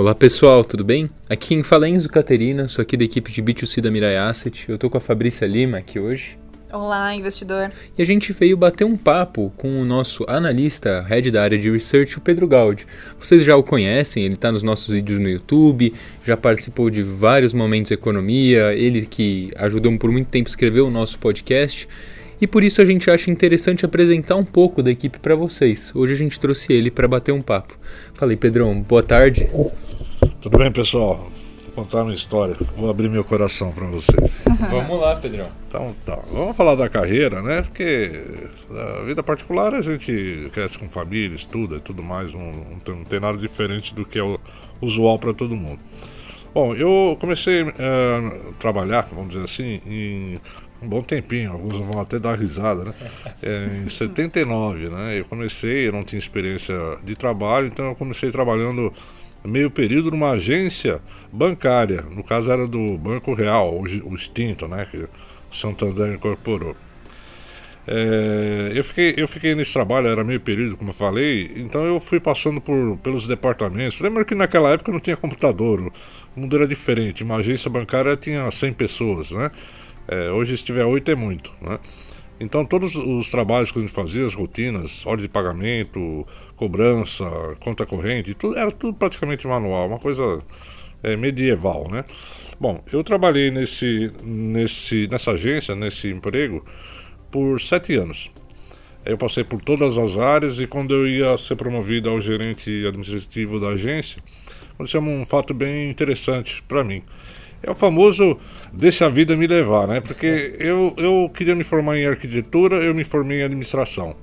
Olá pessoal, tudo bem? Aqui quem fala é Enzo Caterina, sou aqui da equipe de B2C da Mirai Asset. Eu tô com a Fabrícia Lima aqui hoje. Olá, investidor. E a gente veio bater um papo com o nosso analista, head da área de research, o Pedro Gaudi. Vocês já o conhecem, ele está nos nossos vídeos no YouTube, já participou de vários momentos de economia, ele que ajudou por muito tempo a escrever o nosso podcast. E por isso a gente acha interessante apresentar um pouco da equipe para vocês. Hoje a gente trouxe ele para bater um papo. Falei, Pedrão, boa tarde. Tudo bem, pessoal? Vou contar uma história. Vou abrir meu coração para vocês. Vamos lá, Pedrão. Então, tá. Vamos falar da carreira, né? Porque a vida particular a gente cresce com família, estuda e tudo mais. Não, não, tem, não tem, nada diferente do que é o usual para todo mundo. Bom, eu comecei a eh, trabalhar, vamos dizer assim, em um bom tempinho, alguns vão até dar risada, né? É, em 79, né? Eu comecei, eu não tinha experiência de trabalho, então eu comecei trabalhando meio período numa agência bancária, no caso era do Banco Real, o, extinto, né, que o Santander incorporou. É, eu, fiquei, eu fiquei nesse trabalho, era meio período, como eu falei, então eu fui passando por, pelos departamentos. Lembra que naquela época não tinha computador, o mundo era diferente. Uma agência bancária tinha 100 pessoas, né? É, hoje, se tiver 8 é muito, né? Então, todos os trabalhos que a gente fazia, as rotinas, ordem de pagamento, cobrança, conta corrente, tudo, era tudo praticamente manual, uma coisa é, medieval, né? Bom, eu trabalhei nesse, nesse, nessa agência, nesse emprego, por sete anos. Eu passei por todas as áreas e quando eu ia ser promovido ao gerente administrativo da agência, aconteceu um fato bem interessante para mim. É o famoso deixa a vida me levar, né? Porque eu, eu queria me formar em arquitetura, eu me formei em administração.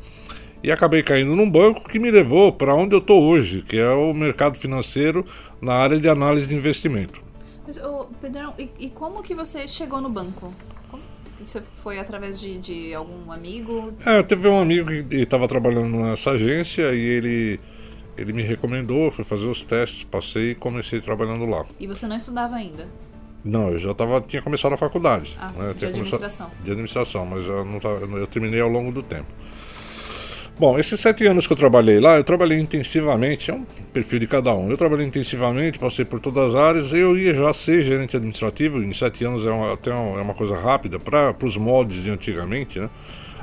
E acabei caindo num banco que me levou para onde eu estou hoje, que é o mercado financeiro na área de análise de investimento. Mas, oh, Pedrão, e, e como que você chegou no banco? Como? Você foi através de, de algum amigo? É, teve um amigo que estava trabalhando nessa agência e ele ele me recomendou, fui fazer os testes, passei e comecei trabalhando lá. E você não estudava ainda? Não, eu já tava, tinha começado a faculdade. Ah, né? de administração. de administração, mas eu, não tava, eu terminei ao longo do tempo. Bom, esses sete anos que eu trabalhei lá, eu trabalhei intensivamente, é um perfil de cada um. Eu trabalhei intensivamente, passei por todas as áreas, eu ia já ser gerente administrativo, em sete anos é uma, até uma, é uma coisa rápida para os moldes de antigamente, né?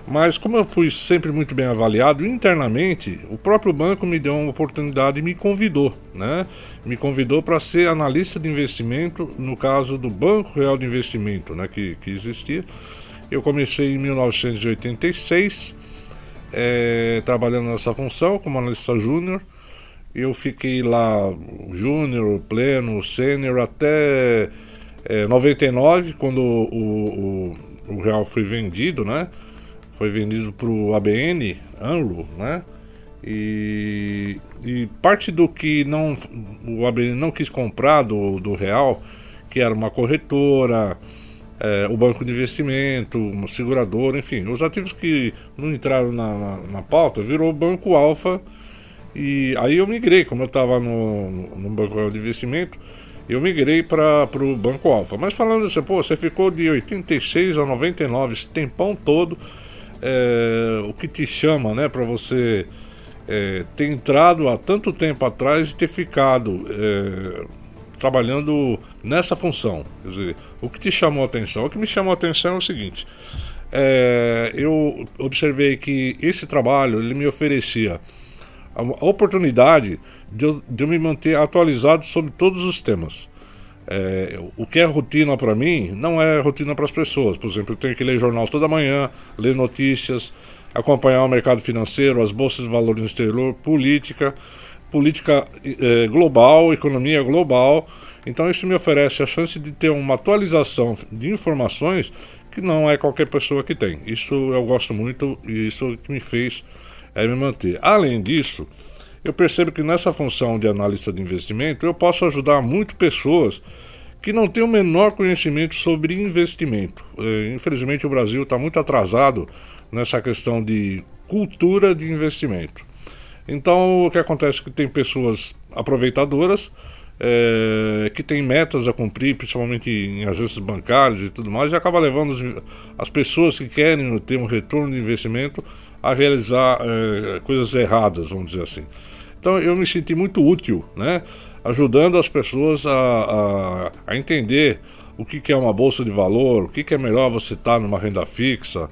Mas como eu fui sempre muito bem avaliado internamente, o próprio banco me deu uma oportunidade e me convidou, né? Me convidou para ser analista de investimento, no caso do Banco Real de Investimento, né? Que, que existia. Eu comecei em 1986, é, trabalhando nessa função como analista júnior. Eu fiquei lá júnior, pleno, sênior até é, 99, quando o, o, o Real foi vendido, né? foi vendido para o ABN, Anlo, né? E, e, parte do que não o ABN não quis comprar do, do Real, que era uma corretora, é, o banco de investimento, uma seguradora, enfim, os ativos que não entraram na, na, na pauta, virou o Banco Alfa. E aí eu migrei, como eu estava no, no banco de investimento, eu migrei para o Banco Alfa. Mas falando assim, pô, você ficou de 86 a 99, esse tempão todo é, o que te chama, né, para você é, ter entrado há tanto tempo atrás e ter ficado é, trabalhando nessa função. Quer dizer, o que te chamou a atenção? O que me chamou a atenção é o seguinte: é, eu observei que esse trabalho ele me oferecia a oportunidade de eu, de eu me manter atualizado sobre todos os temas. É, o que é rotina para mim não é rotina para as pessoas. Por exemplo, eu tenho que ler jornal toda manhã, ler notícias, acompanhar o mercado financeiro, as bolsas de valores no exterior, política, política é, global, economia global. Então, isso me oferece a chance de ter uma atualização de informações que não é qualquer pessoa que tem. Isso eu gosto muito e isso que me fez é, me manter. Além disso eu percebo que nessa função de analista de investimento eu posso ajudar muito pessoas que não têm o menor conhecimento sobre investimento. É, infelizmente o Brasil está muito atrasado nessa questão de cultura de investimento. Então o que acontece é que tem pessoas aproveitadoras é, que têm metas a cumprir, principalmente em agências bancárias e tudo mais, e acaba levando as pessoas que querem ter um retorno de investimento a realizar é, coisas erradas, vamos dizer assim. Então eu me senti muito útil, né? Ajudando as pessoas a, a, a entender o que, que, é uma bolsa de valor, o que, que é melhor você estar numa renda fixa,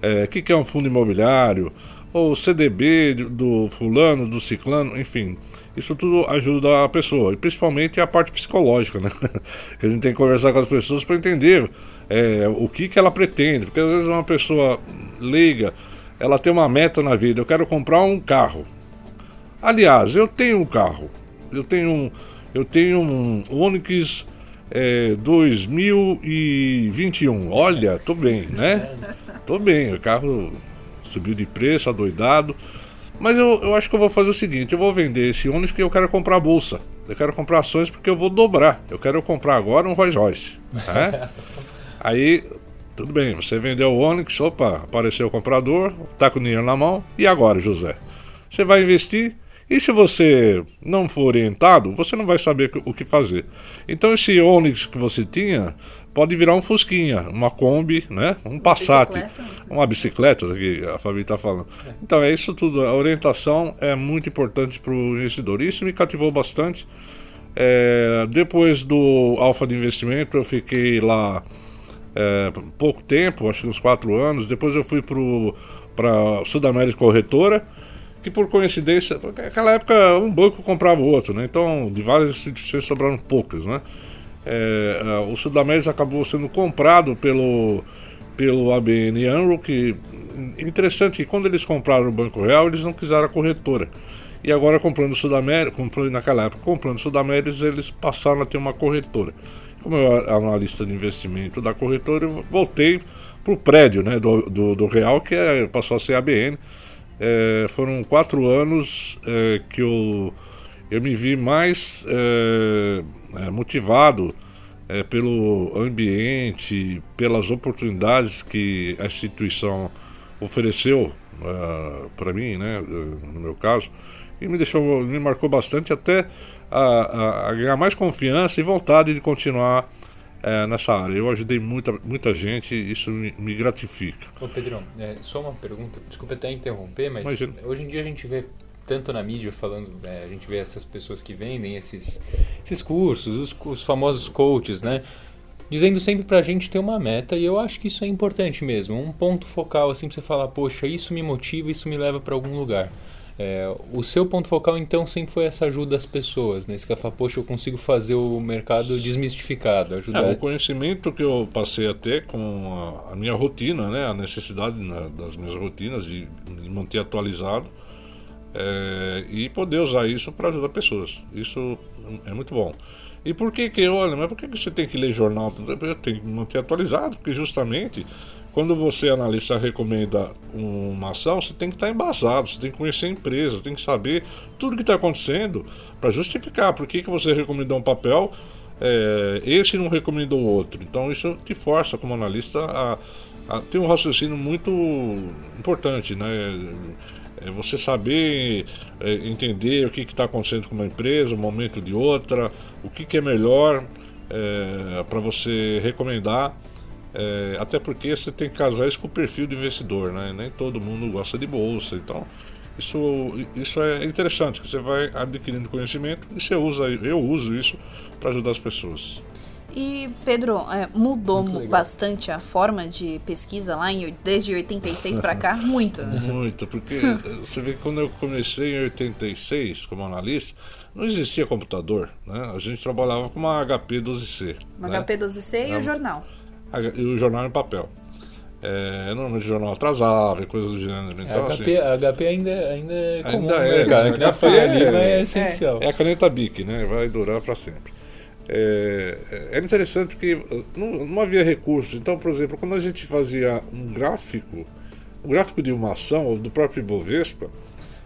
é, o que, que é um fundo imobiliário, ou CDB do fulano, do ciclano, enfim. Isso tudo ajuda a pessoa, e principalmente a parte psicológica, né? a gente tem que conversar com as pessoas para entender é, o que, que ela pretende, porque às vezes uma pessoa leiga, ela tem uma meta na vida, eu quero comprar um carro. Aliás, eu tenho um carro, eu tenho um, eu tenho um Onix é, 2021. Olha, tô bem, né? Tô bem, o carro subiu de preço, adoidado. Mas eu, eu acho que eu vou fazer o seguinte: eu vou vender esse Onix porque eu quero comprar bolsa. Eu quero comprar ações porque eu vou dobrar. Eu quero comprar agora um Rolls Royce. Né? Aí, tudo bem, você vendeu o Onix, opa, apareceu o comprador, tá com o dinheiro na mão. E agora, José? Você vai investir? E se você não for orientado, você não vai saber o que fazer. Então esse Onix que você tinha pode virar um Fusquinha, uma Kombi, né? um Passat, bicicleta. uma bicicleta que a Fabi está falando. Então é isso tudo. A orientação é muito importante para o investidor. Isso me cativou bastante. É, depois do Alfa de Investimento, eu fiquei lá é, pouco tempo, acho que uns quatro anos. Depois eu fui para Sudamérica Corretora que por coincidência, naquela época um banco comprava o outro, né? Então de várias instituições sobraram poucas, né? É, o Sudamérica acabou sendo comprado pelo, pelo ABN AMRO, que interessante que quando eles compraram o Banco Real, eles não quiseram a corretora. E agora comprando Sudamérica, comprando naquela época, comprando Sudamérica, eles passaram a ter uma corretora. Como eu era analista de investimento da corretora, eu voltei para o prédio né, do, do, do Real, que é, passou a ser ABN. É, foram quatro anos é, que eu, eu me vi mais é, motivado é, pelo ambiente, pelas oportunidades que a instituição ofereceu para mim, né, no meu caso, e me deixou, me marcou bastante até a, a, a ganhar mais confiança e vontade de continuar nessa área. Eu ajudei muita, muita gente isso me, me gratifica. Ô Pedrão, é, só uma pergunta, desculpa até interromper, mas Imagina. hoje em dia a gente vê tanto na mídia falando, é, a gente vê essas pessoas que vendem esses, esses cursos, os, os famosos coaches, né? Dizendo sempre pra gente ter uma meta, e eu acho que isso é importante mesmo. Um ponto focal, assim, pra você falar, poxa, isso me motiva, isso me leva para algum lugar. É, o seu ponto focal, então, sempre foi essa ajuda às pessoas, né? Você quer falar, poxa, eu consigo fazer o mercado desmistificado, ajudar... É, o conhecimento que eu passei a ter com a, a minha rotina, né? A necessidade né, das minhas rotinas de, de manter atualizado é, e poder usar isso para ajudar pessoas. Isso é muito bom. E por que que, olha, mas por que, que você tem que ler jornal? Eu tenho que manter atualizado, porque justamente quando você, analista, recomenda uma ação, você tem que estar embasado, você tem que conhecer a empresa, tem que saber tudo o que está acontecendo para justificar por que, que você recomendou um papel, é, esse não recomendou outro. Então isso te força, como analista, a, a ter um raciocínio muito importante, né? É você saber é, entender o que está acontecendo com uma empresa, o momento de outra, o que, que é melhor é, para você recomendar é, até porque você tem que casar isso com o perfil do investidor, né? Nem todo mundo gosta de bolsa, então isso, isso é interessante, que você vai adquirindo conhecimento e você usa, eu uso isso para ajudar as pessoas. E Pedro, é, mudou bastante a forma de pesquisa lá em, desde 86 para cá? Muito. Muito, porque você vê que quando eu comecei em 86 como analista, não existia computador, né? A gente trabalhava com uma HP 12C. Uma né? HP 12C e o jornal e o jornal em papel. É, normalmente o jornal atrasava e coisas do gênero. Então, a, HP, assim, a HP ainda, ainda é comum ainda é, mercado, que nem a ali, mas é essencial. É a caneta BIC, né? Vai durar para sempre. É, é, interessante porque não, não, havia recursos. Então, por exemplo, quando a gente fazia um gráfico, um gráfico de uma ação, ou do próprio Ibovespa,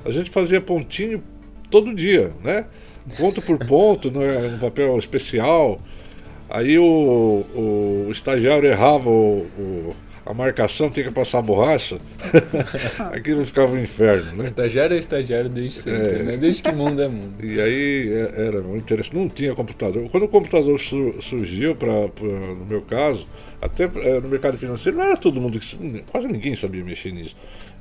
a gente fazia pontinho todo dia, né? Ponto por ponto, no, no papel especial. Aí o, o estagiário errava o, o, a marcação, tinha que passar a borracha. Aquilo ficava um inferno, né? Estagiário é estagiário desde sempre, é. né? Desde que mundo é mundo. E aí é, era muito interessante. Não tinha computador. Quando o computador surgiu, pra, pra, no meu caso, até é, no mercado financeiro, não era todo mundo, quase ninguém sabia mexer nisso.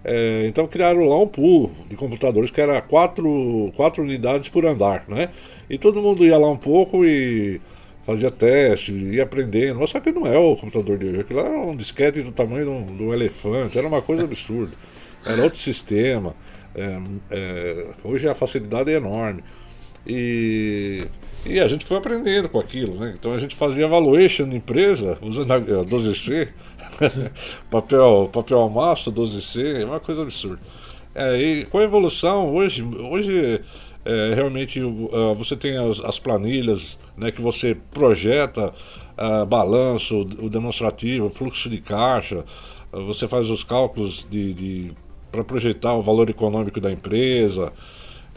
É, então criaram lá um pool de computadores que era quatro, quatro unidades por andar, né? E todo mundo ia lá um pouco e fazia teste, ia aprendendo. Mas só que não é o computador de hoje. Aquilo era um disquete do tamanho de um, de um elefante, era uma coisa absurda. Era outro sistema. É, é, hoje a facilidade é enorme. E, e a gente foi aprendendo com aquilo, né? Então a gente fazia evaluation de empresa usando a 12C, papel, papel massa 12C, é uma coisa absurda. É, e com a evolução, hoje, hoje é, realmente você tem as, as, planilhas né, que você projeta uh, balanço, o demonstrativo, fluxo de caixa, uh, você faz os cálculos de, de para projetar o valor econômico da empresa.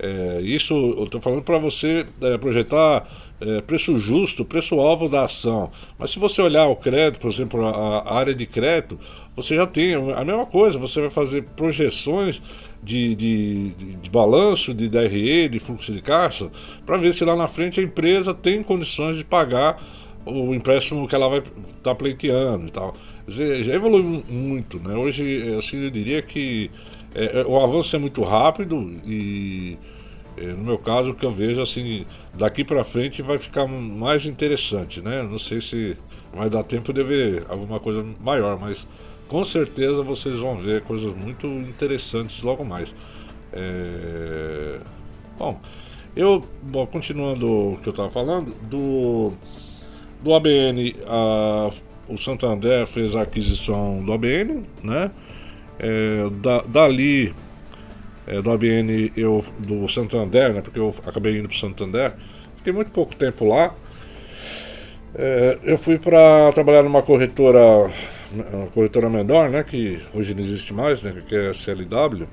É, isso eu estou falando para você é, projetar é, preço justo, preço-alvo da ação. Mas se você olhar o crédito, por exemplo, a, a, área de crédito, você já tem a mesma coisa, você vai fazer projeções de, de, de, de balanço, de DRE, de fluxo de caixa, para ver se lá na frente a empresa tem condições de pagar o empréstimo que ela vai estar tá pleiteando e tal. Já evoluiu muito, né? Hoje, assim, eu diria que é, é, o avanço é muito rápido e é, no meu caso o que eu vejo assim daqui para frente vai ficar mais interessante né não sei se vai dar tempo de ver alguma coisa maior mas com certeza vocês vão ver coisas muito interessantes logo mais. É... bom eu bom, continuando o que eu estava falando do do ABN a, o Santander fez a aquisição do ABN né? É, da, dali, é, do ABN, eu, do Santander, né, porque eu acabei indo para Santander, fiquei muito pouco tempo lá. É, eu fui para trabalhar numa corretora, uma corretora menor, né, que hoje não existe mais, né, que é a CLW.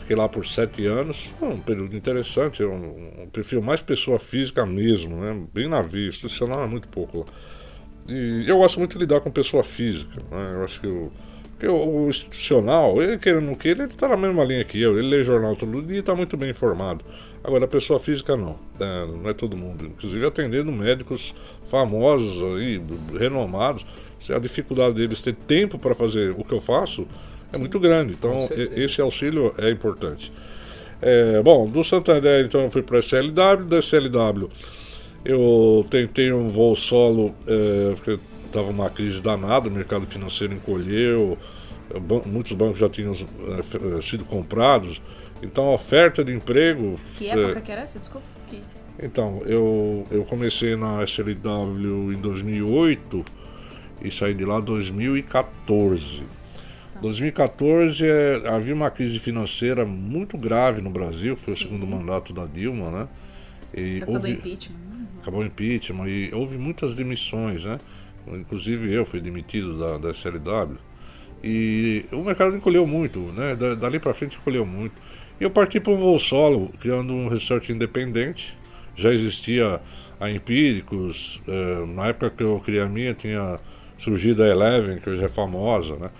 Fiquei lá por sete anos, um período interessante, um, um perfil mais pessoa física mesmo, né, bem na via, institucional é muito pouco lá. E eu gosto muito de lidar com pessoa física, né, eu acho que o, institucional, ele querendo não queira, ele está na mesma linha que eu. Ele lê jornal todo dia e está muito bem informado. Agora, a pessoa física não. É, não é todo mundo. Inclusive atendendo médicos famosos aí, renomados. A dificuldade deles ter tempo para fazer o que eu faço é muito grande. Então, esse auxílio é importante. É, bom, do Santander, então, eu fui para a SLW. Da SLW, eu tentei um voo solo, é, porque estava uma crise danada, o mercado financeiro encolheu, muitos bancos já tinham é, sido comprados, então a oferta de emprego. Que época é, que era essa? Desculpa. Que... Então, eu, eu comecei na SLW em 2008 e saí de lá em 2014. Tá. 2014 é, havia uma crise financeira muito grave no Brasil, foi Sim. o segundo mandato da Dilma, né? E acabou houve, impeachment. Né? Acabou o impeachment e houve muitas demissões, né? Inclusive eu fui demitido da, da SLW. E o mercado encolheu muito, né? Dali para frente encolheu muito. E eu parti para um voo solo, criando um research independente. Já existia a Empíricos, eh, na época que eu criei a minha, tinha surgido a Eleven, que hoje é famosa, né?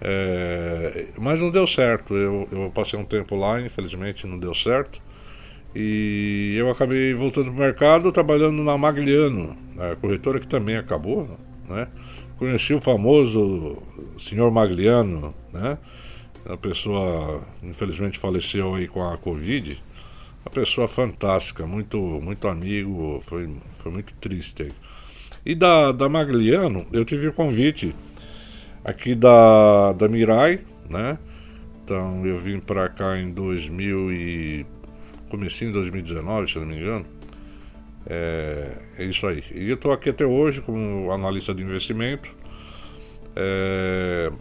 É, mas não deu certo. Eu, eu passei um tempo lá, infelizmente não deu certo. E eu acabei voltando para o mercado trabalhando na Magliano, a corretora que também acabou, né? Conheci o famoso senhor Magliano, né? A pessoa, infelizmente, faleceu aí com a Covid. Uma pessoa fantástica, muito, muito amigo, foi, foi muito triste aí. E da, da Magliano, eu tive o convite aqui da, da Mirai, né? Então eu vim para cá em 2000 e comecinho de 2019, se não me engano. É, é isso aí. E eu estou aqui até hoje como analista de investimento. É,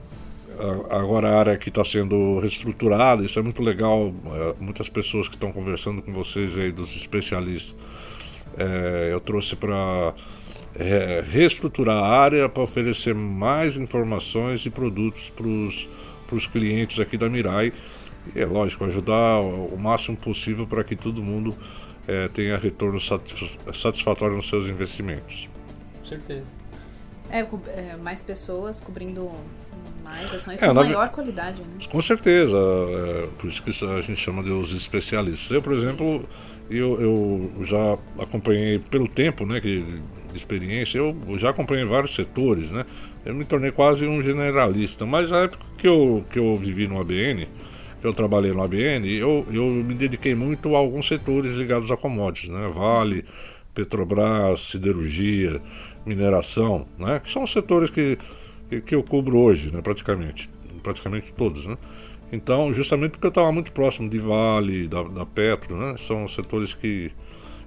agora a área aqui está sendo reestruturada, isso é muito legal. É, muitas pessoas que estão conversando com vocês aí, dos especialistas, é, eu trouxe para é, reestruturar a área para oferecer mais informações e produtos para os clientes aqui da Mirai e é lógico, ajudar o máximo possível para que todo mundo é, tenha retorno satisfatório nos seus investimentos. Com certeza. É, é, mais pessoas cobrindo mais ações é, com maior qualidade. Né? Com certeza, é, por isso que a gente chama de os especialistas. Eu, por exemplo, eu, eu já acompanhei pelo tempo, né, que de experiência, eu já acompanhei vários setores, né? Eu me tornei quase um generalista, mas na época que eu, que eu vivi no ABN, eu trabalhei no ABN, eu, eu me dediquei muito a alguns setores ligados a commodities, né? Vale, Petrobras, siderurgia, mineração, né? Que são os setores que, que, que eu cubro hoje, né? Praticamente, praticamente todos, né? Então, justamente porque eu estava muito próximo de Vale, da, da Petro, né? São setores que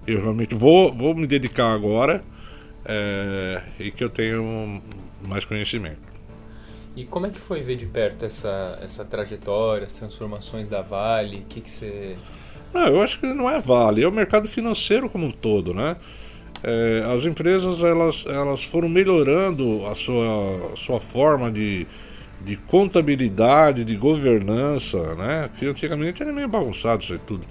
eu realmente vou, vou me dedicar agora é, e que eu tenho mais conhecimento. E como é que foi ver de perto essa, essa trajetória, as transformações da Vale? O que, que você. Não, eu acho que não é Vale, é o mercado financeiro como um todo, né? É, as empresas elas, elas foram melhorando a sua, a sua forma de, de contabilidade, de governança, né? Que antigamente era meio bagunçado isso aí tudo.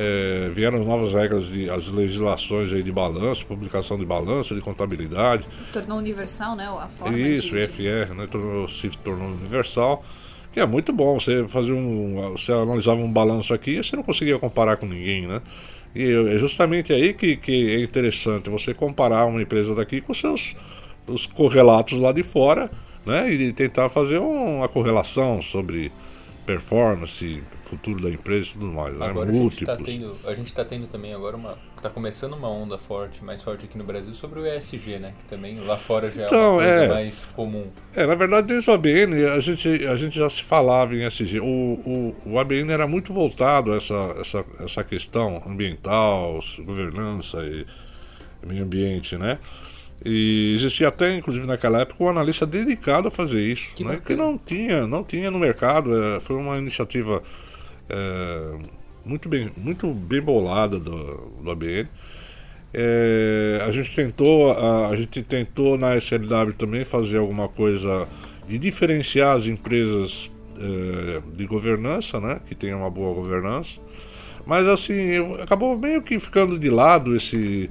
É, vieram novas regras, de, as legislações aí de balanço, publicação de balanço, de contabilidade. Tornou universal, né? A forma Isso, de... FR, né? Tornou, se tornou universal. Que é muito bom. Você fazer um. Você analisava um balanço aqui e você não conseguia comparar com ninguém, né? E é justamente aí que, que é interessante você comparar uma empresa daqui com seus os correlatos lá de fora, né? E tentar fazer uma correlação sobre performance, futuro da empresa e tudo mais. Né? Agora? Múltiplos. A gente está tendo, também agora uma. Está começando uma onda forte, mais forte aqui no Brasil, sobre o ESG, né? Que também lá fora já então, é uma coisa é, mais comum. É, na verdade, desde o ABN a gente, a gente já se falava em ESG. O, o, o ABN era muito voltado a essa, essa, essa questão ambiental, governança e meio ambiente, né? E existia até, inclusive naquela época, um analista dedicado a fazer isso, que, né? que não tinha, não tinha no mercado. É, foi uma iniciativa é, muito, bem, muito bem bolada do, do ABN. É, a gente tentou, a, a, gente tentou na SLW também fazer alguma coisa de diferenciar as empresas é, de governança, né? Que tenham uma boa governança. Mas assim, acabou meio que ficando de lado esse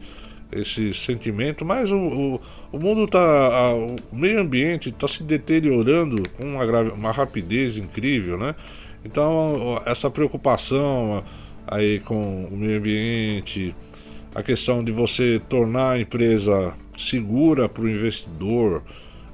esse sentimento, mas o, o, o mundo está. O meio ambiente está se deteriorando com uma, uma rapidez incrível, né? Então, essa preocupação aí com o meio ambiente, a questão de você tornar a empresa segura para o investidor,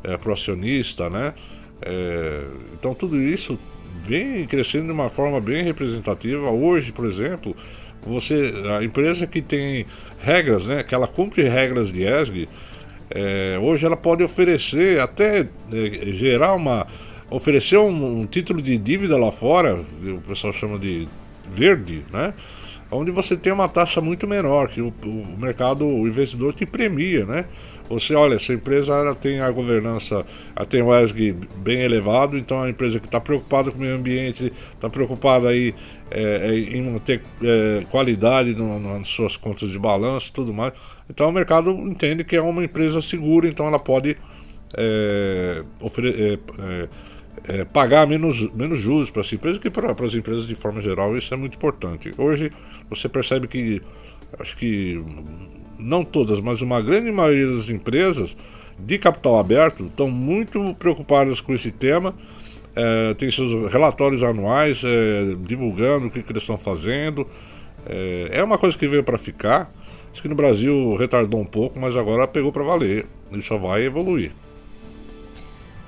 é, para o acionista, né? É, então, tudo isso vem crescendo de uma forma bem representativa. Hoje, por exemplo, você a empresa que tem regras, né, que ela cumpre regras de ESG, é, hoje ela pode oferecer até é, gerar uma oferecer um, um, título de dívida lá fora, o pessoal chama de verde, né? Onde você tem uma taxa muito menor, que o, o mercado, o investidor te premia, né? Você olha, essa empresa ela tem a governança, ela tem o ESG bem elevado, então é uma empresa que está preocupada com o meio ambiente, está preocupada aí é, é, em manter é, qualidade no, nas suas contas de balanço e tudo mais. Então o mercado entende que é uma empresa segura, então ela pode é, é, é, pagar menos, menos juros para essa empresa que para as empresas de forma geral. Isso é muito importante. Hoje você percebe que acho que não todas, mas uma grande maioria das empresas de capital aberto estão muito preocupadas com esse tema. É, tem seus relatórios anuais é, divulgando o que, que, eles estão fazendo. É, é uma coisa que veio para ficar. Acho que no Brasil retardou um pouco, mas agora pegou para valer. E só vai evoluir.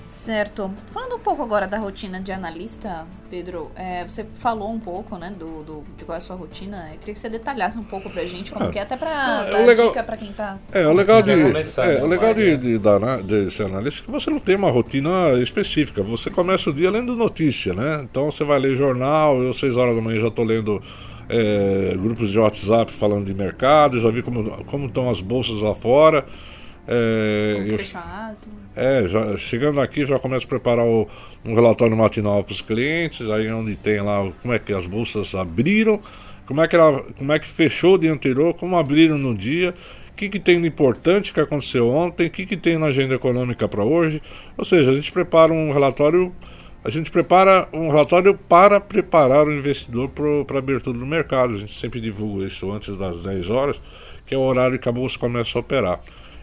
Certo. Falando um pouco agora da rotina de analista, Pedro, é, você falou um pouco, né, do, do, de qual é a sua rotina. Eu queria que você detalhasse um pouco pra gente, como é, que é, até pra é, dar legal, dica pra quem tá. É, o legal de, começar, é, o legal de, de, de, de ser analista é que você não tem uma rotina específica. Você começa o dia lendo notícia, né? Então você vai ler jornal, eu, seis horas da manhã, já tô lendo. É, grupos de WhatsApp falando de mercado, já vi como, como estão as bolsas lá fora. É, eu, é, já, chegando aqui já começo a preparar o, um relatório matinal para os clientes, aí onde tem lá como é que as bolsas abriram, como é que, ela, como é que fechou o dia anterior, como abriram no dia, o que, que tem de importante que aconteceu ontem, o que, que tem na agenda econômica para hoje. Ou seja, a gente prepara um relatório, a gente prepara um relatório para preparar o investidor para a abertura do mercado. A gente sempre divulga isso antes das 10 horas, que é o horário que a bolsa começa a operar.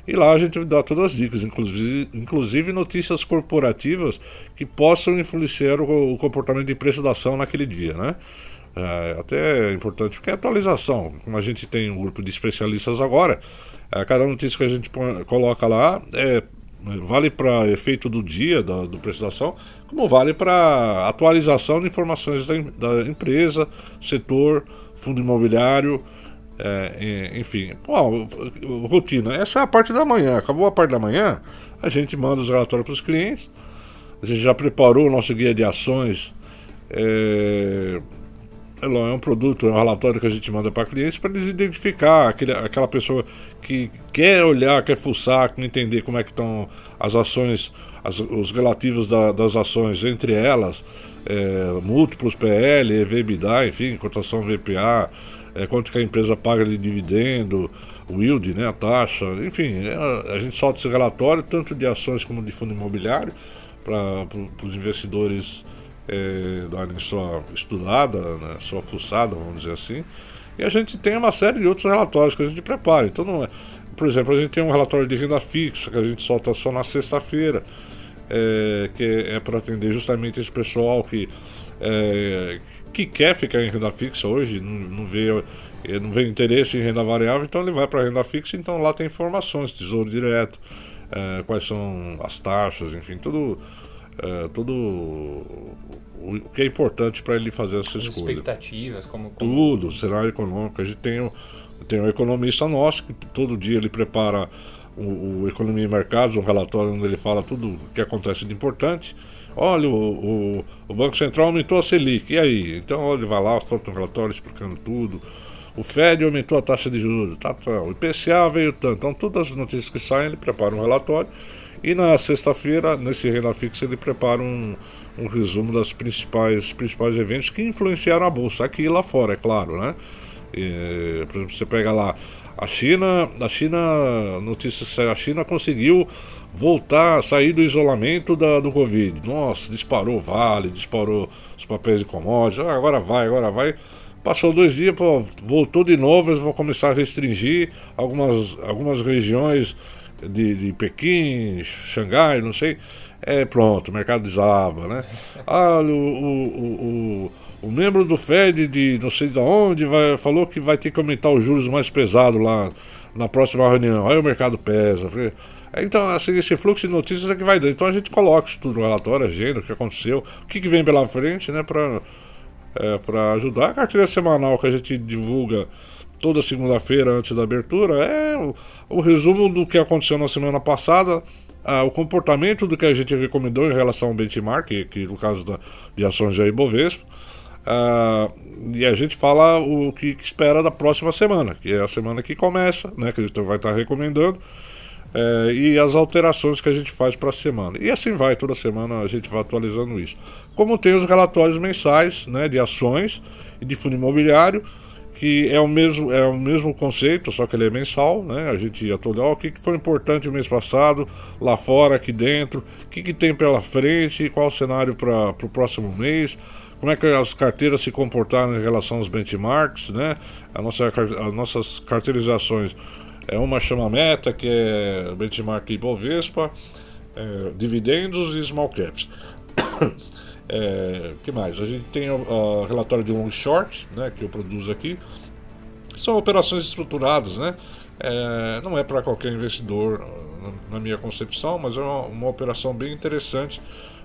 E lá a gente dá todas as dicas, inclusive, inclusive notícias corporativas que possam influenciar o, o comportamento de preço da ação naquele dia, né? É, até é importante, porque é atualização. Como a gente tem um grupo de especialistas agora, é, cada notícia que a gente põe, coloca lá é, vale para efeito do dia, da do prestação, como vale para atualização de informações da, da, empresa, setor, fundo imobiliário, é, enfim. Bom, rotina. Essa é a parte da manhã. Acabou a parte da manhã, a gente manda os relatórios para os clientes. A gente já preparou o nosso guia de ações. É, é um produto, é um relatório que a gente manda para clientes para eles identificar aquele, aquela pessoa que quer olhar, quer fuçar, quer entender como é que estão as ações, as, os relativos da, das ações entre elas, é, múltiplos PL, EVBDA, enfim, cotação VPA, é, quanto que a empresa paga de dividendo, o yield, né, a taxa, enfim, é, a gente solta esse relatório tanto de ações como de fundo imobiliário para os investidores é, darem sua estudada, né, sua fuçada, vamos dizer assim. E a gente tem uma série de outros relatórios que a gente prepara. Então, não é, por exemplo, a gente tem um relatório de renda fixa que a gente solta só na sexta-feira, é, que é para atender justamente esse pessoal que, é, que quer ficar em renda fixa hoje, não, não vê não vê interesse em renda variável, então ele vai para renda fixa, então lá tem informações, tesouro direto, é, quais são as taxas, enfim, tudo é, tudo o que é importante para ele fazer essa As escolha. expectativas, como, como... Tudo, cenário econômico. A gente tem, tem um economista nosso que todo dia ele prepara o, o Economia e Mercados, um relatório onde ele fala tudo o que acontece de importante. Olha, o, o, o, Banco Central aumentou a Selic, e aí? Então ele vai lá, solta um relatório explicando tudo. O Fed aumentou a taxa de juros, tá, tá. o IPCA veio tanto. Então, todas as notícias que saem, ele prepara um relatório e na sexta-feira, nesse Renda Fixa, ele prepara um, um resumo das principais, principais eventos que influenciaram a bolsa, aqui e lá fora, é claro, né? E, por exemplo, você pega lá a China, a China, notícias que a China conseguiu voltar, sair do isolamento da, do Covid. Nossa, disparou Vale, disparou os papéis de commodities, ah, agora vai, agora vai. Passou dois dias, pô, voltou de novo, eles vão começar a restringir algumas, algumas regiões de, de Pequim, Xangai, não sei, é pronto, o mercado desaba, né? Ah, o, o, o, o, membro do Fed de não sei de onde vai, falou que vai ter que aumentar os juros mais pesados lá na próxima reunião. Aí o mercado pesa. Então, assim, esse fluxo de notícias é que vai dando. Então a gente coloca isso tudo no relatório, agenda, o que aconteceu, o que, que vem pela frente, né, para é, pra ajudar. A carteira semanal que a gente divulga toda segunda-feira antes da abertura, é o, o, resumo do que aconteceu na semana passada, o comportamento do que a gente recomendou em relação ao benchmark, que, que no caso da, de ações da Ibovespa, ah, e a gente fala o que, que, espera da próxima semana, que é a semana que começa, né, que a gente vai estar recomendando, é, e as alterações que a gente faz para a semana. E assim vai, toda semana a gente vai atualizando isso. Como tem os relatórios mensais né, de ações e de fundo imobiliário, que é o mesmo, é o mesmo conceito, só que ele é mensal, né? A gente atualiza o que, que foi importante o mês passado, lá fora, aqui dentro, o que, que tem pela frente, qual o cenário para o próximo mês, como é que as carteiras se comportaram em relação aos benchmarks, né? A nossa, as nossas carteirizações é uma chama meta, que é benchmark Ibovespa, é, dividendos e small caps. É, que mais? A gente tem o relatório de long short, né, que eu produzo aqui. São operações estruturadas, né? É, não é para qualquer investidor, na minha concepção, mas é uma, uma operação bem interessante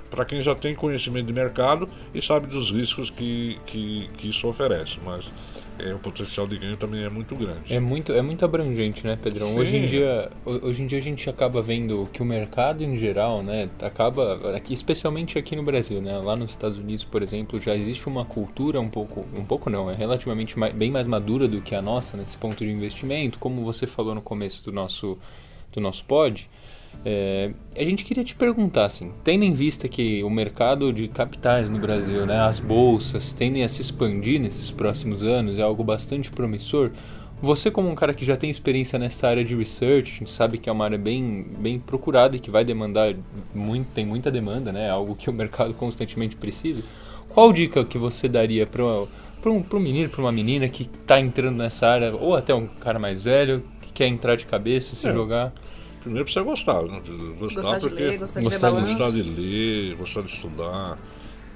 para quem já tem conhecimento de mercado e sabe dos riscos que, que, que isso oferece. Mas é, o potencial de ganho também é muito grande. É muito, é muito abrangente, né, Pedrão? Hoje em, dia, hoje em dia a gente acaba vendo que o mercado em geral, né, acaba, aqui, especialmente aqui no Brasil, né, lá nos Estados Unidos, por exemplo, já existe uma cultura um pouco, um pouco não, é relativamente mais, bem mais madura do que a nossa nesse ponto de investimento, como você falou no começo do nosso, do nosso pod. É, a gente queria te perguntar, assim, tendo em vista que o mercado de capitais no Brasil, né, as bolsas, tendem a se expandir nesses próximos anos, é algo bastante promissor. Você, como um cara que já tem experiência nessa área de research, a gente sabe que é uma área bem, bem procurada e que vai demandar muito, tem muita demanda, né, algo que o mercado constantemente precisa. Qual dica que você daria para um, um menino, para uma menina que está entrando nessa área, ou até um cara mais velho, que quer entrar de cabeça, se é. jogar? Primeiro precisa gostar, né? Gostar, gostar porque, de ler, gostar de gostar, ler Gostar de ler, gostar de estudar.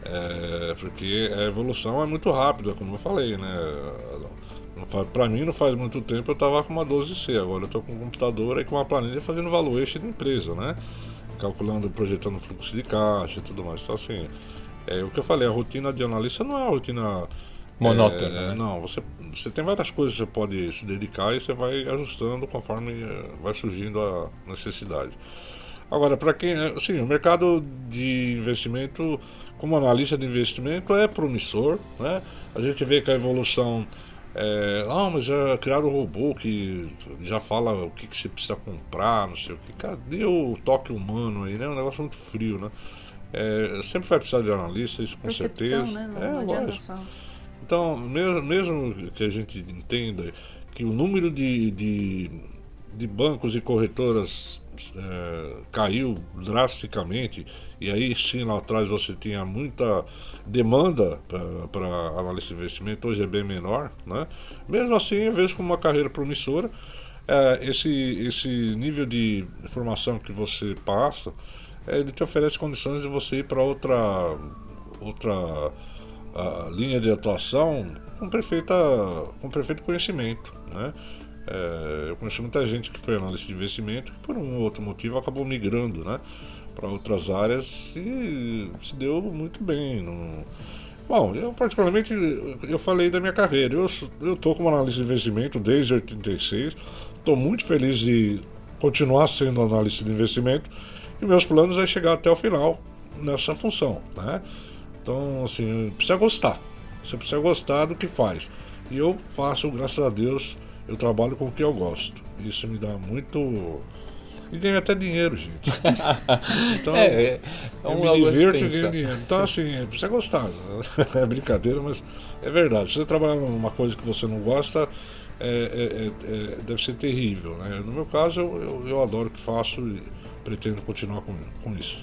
É, porque a evolução é muito rápida, como eu falei, né? Para mim não faz muito tempo eu estava com uma 12C, agora eu estou com um computador e com uma planilha fazendo valuation da empresa, né? Calculando, projetando fluxo de caixa e tudo mais. Então assim, é, o que eu falei, a rotina de analista não é uma rotina monótona. É, né? Não, você, você tem várias coisas que você pode se dedicar e você vai ajustando conforme é, vai surgindo a necessidade. Agora, para quem. Assim, o mercado de investimento, como analista de investimento, é promissor. Né? A gente vê que a evolução. É, ah, mas já criaram um robô que já fala o que, que você precisa comprar, não sei o que. Cadê o toque humano aí, né? É um negócio muito frio, né? É, sempre vai precisar de analista, isso com Percepção, certeza. Né? Não, é, não adianta só. Então, mesmo, mesmo que a gente entenda que o número de, de, de bancos e corretoras é, caiu drasticamente, e aí sim lá atrás você tinha muita demanda para análise de investimento, hoje é bem menor, né? mesmo assim eu vejo como uma carreira promissora. É, esse, esse nível de formação que você passa, é, ele te oferece condições de você ir para outra, outra linha de atuação com, perfeita, com perfeito conhecimento. Né? É, eu conheci muita gente que foi analista de investimento que por um ou outro motivo acabou migrando né, para outras áreas e se deu muito bem. No... Bom, eu particularmente, eu falei da minha carreira. Eu estou como analista de investimento desde 86. Estou muito feliz de continuar sendo analista de investimento e meus planos é chegar até o final nessa função. Né? Então, assim, precisa gostar. Você precisa gostar do que faz. E eu faço, graças a Deus, eu trabalho com o que eu gosto. Isso me dá muito. E ganho até dinheiro, gente. Então, é, é, é um eu me divirto e ganho dinheiro. Então, assim, precisa gostar. É brincadeira, mas é verdade. Se você trabalhar numa coisa que você não gosta, é, é, é, deve ser terrível. Né? No meu caso, eu, eu, eu adoro o que faço e pretendo continuar com, com isso.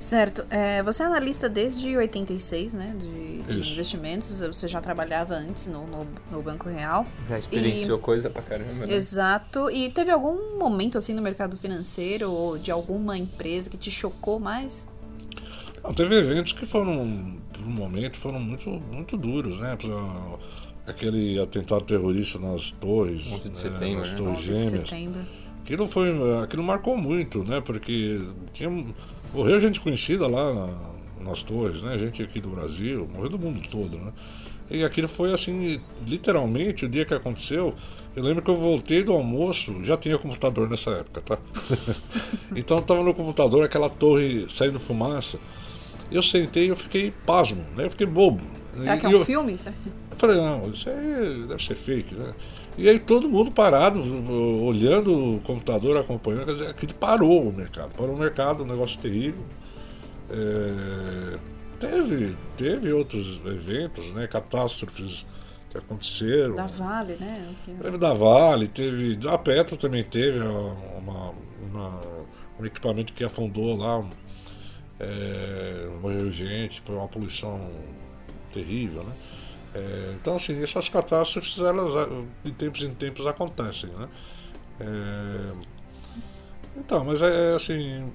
Certo. É, você é analista desde 86, né? De, de investimentos. Você já trabalhava antes no, no, no Banco Real. Já experienciou e... coisa pra caramba, né? Exato. E teve algum momento, assim, no mercado financeiro ou de alguma empresa que te chocou mais? Não, teve eventos que foram, por um momento, foram muito, muito duros, né? Aquele atentado terrorista nas torres. 11 de setembro, nas né? torres gêmeas. De setembro. Aquilo, foi, aquilo marcou muito, né? Porque tinha Morreu gente conhecida lá na, nas torres, né? Gente aqui do Brasil, morreu do mundo todo, né? E aquilo foi assim, literalmente, o dia que aconteceu, eu lembro que eu voltei do almoço, já tinha computador nessa época, tá? então estava no computador, aquela torre saindo fumaça. Eu sentei e eu fiquei pasmo, né? Eu fiquei bobo. Será e que é um eu, filme? Isso? Eu falei, não, isso aí deve ser fake, né? E aí todo mundo parado, olhando o computador, acompanhando, quer dizer, aquilo parou o mercado. Parou o mercado, um negócio terrível. É, teve, teve outros eventos, né, catástrofes que aconteceram. Da Vale, né? Teve da Vale, teve. A Petro também teve uma, uma, um equipamento que afundou lá, é, morreu gente, foi uma poluição terrível, né? É, então, assim, essas catástrofes, elas de tempos em tempos acontecem, né? É, então, mas é, é assim,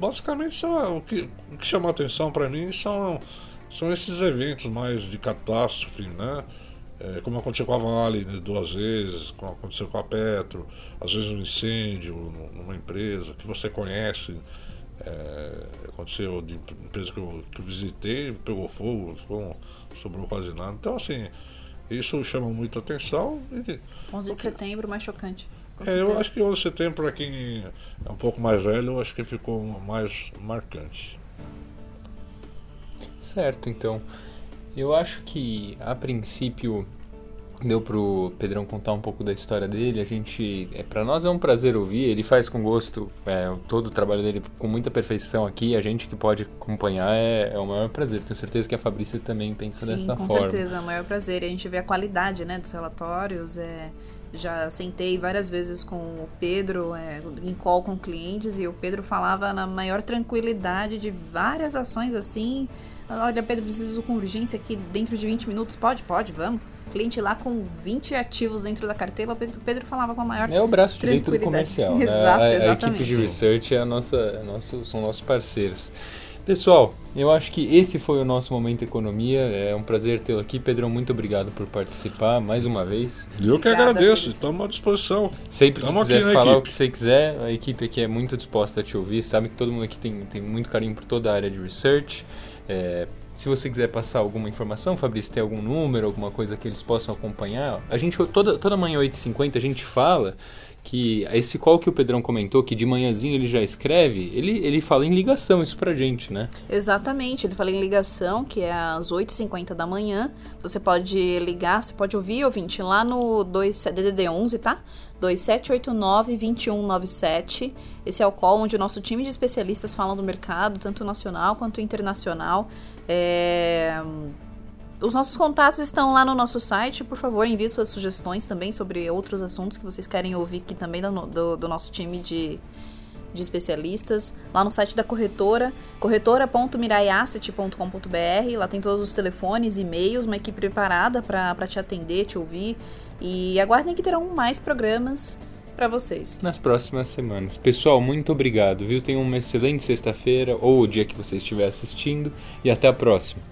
basicamente são, o, que, o que chama atenção para mim são, são esses eventos mais de catástrofe, né? É, como aconteceu com a Vale né, duas vezes, como aconteceu com a Petro, às vezes um incêndio numa empresa que você conhece, é, aconteceu de empresa que eu, que eu visitei, pegou fogo, ficou sobrou quase nada. Então, assim, isso chama muita atenção. 11 de setembro, mais chocante. É, eu acho que 11 de setembro, para quem é um pouco mais velho, eu acho que ficou mais marcante. Certo, então. Eu acho que, a princípio, deu pro Pedrão contar um pouco da história dele. A gente, é para nós é um prazer ouvir. Ele faz com gosto é, todo o trabalho dele com muita perfeição aqui. A gente que pode acompanhar é, é o maior prazer. Tenho certeza que a Fabrícia também pensa Sim, dessa com forma. Com certeza, é o maior prazer. A gente vê a qualidade, né, dos relatórios. É, já sentei várias vezes com o Pedro é, em call com clientes e o Pedro falava na maior tranquilidade de várias ações assim. Olha, Pedro, preciso com urgência aqui dentro de 20 minutos. Pode, pode, vamos cliente lá com 20 ativos dentro da carteira, o Pedro falava com a maior É o braço direito do comercial. Né? Exato, a, exatamente. a, equipe de research é a nossa, é nosso, são nossos parceiros. Pessoal, eu acho que esse foi o nosso Momento Economia. É um prazer tê-lo aqui. Pedrão, muito obrigado por participar mais uma vez. Eu que Obrigada, agradeço, estamos à disposição. Sempre que quiser falar equipe. o que você quiser, a equipe aqui é muito disposta a te ouvir. Sabe que todo mundo aqui tem, tem muito carinho por toda a área de research. É, se você quiser passar alguma informação, Fabrício, tem algum número, alguma coisa que eles possam acompanhar, a gente toda, toda manhã 8h50 a gente fala que esse call que o Pedrão comentou, que de manhãzinho ele já escreve, ele, ele fala em ligação isso pra gente, né? Exatamente, ele fala em ligação, que é às 8h50 da manhã. Você pode ligar, você pode ouvir, ouvinte, lá no 2, DDD11, tá? 2789-2197. Esse é o call onde o nosso time de especialistas falam do mercado, tanto nacional quanto internacional. É... Os nossos contatos estão lá no nosso site. Por favor, envie suas sugestões também sobre outros assuntos que vocês querem ouvir aqui também do, do, do nosso time de, de especialistas. Lá no site da corretora, corretora.miraiasset.com.br. Lá tem todos os telefones, e-mails, uma equipe preparada para te atender, te ouvir. E aguardem que terão mais programas para vocês. Nas próximas semanas. Pessoal, muito obrigado, viu? Tenham uma excelente sexta-feira ou o dia que você estiver assistindo e até a próxima.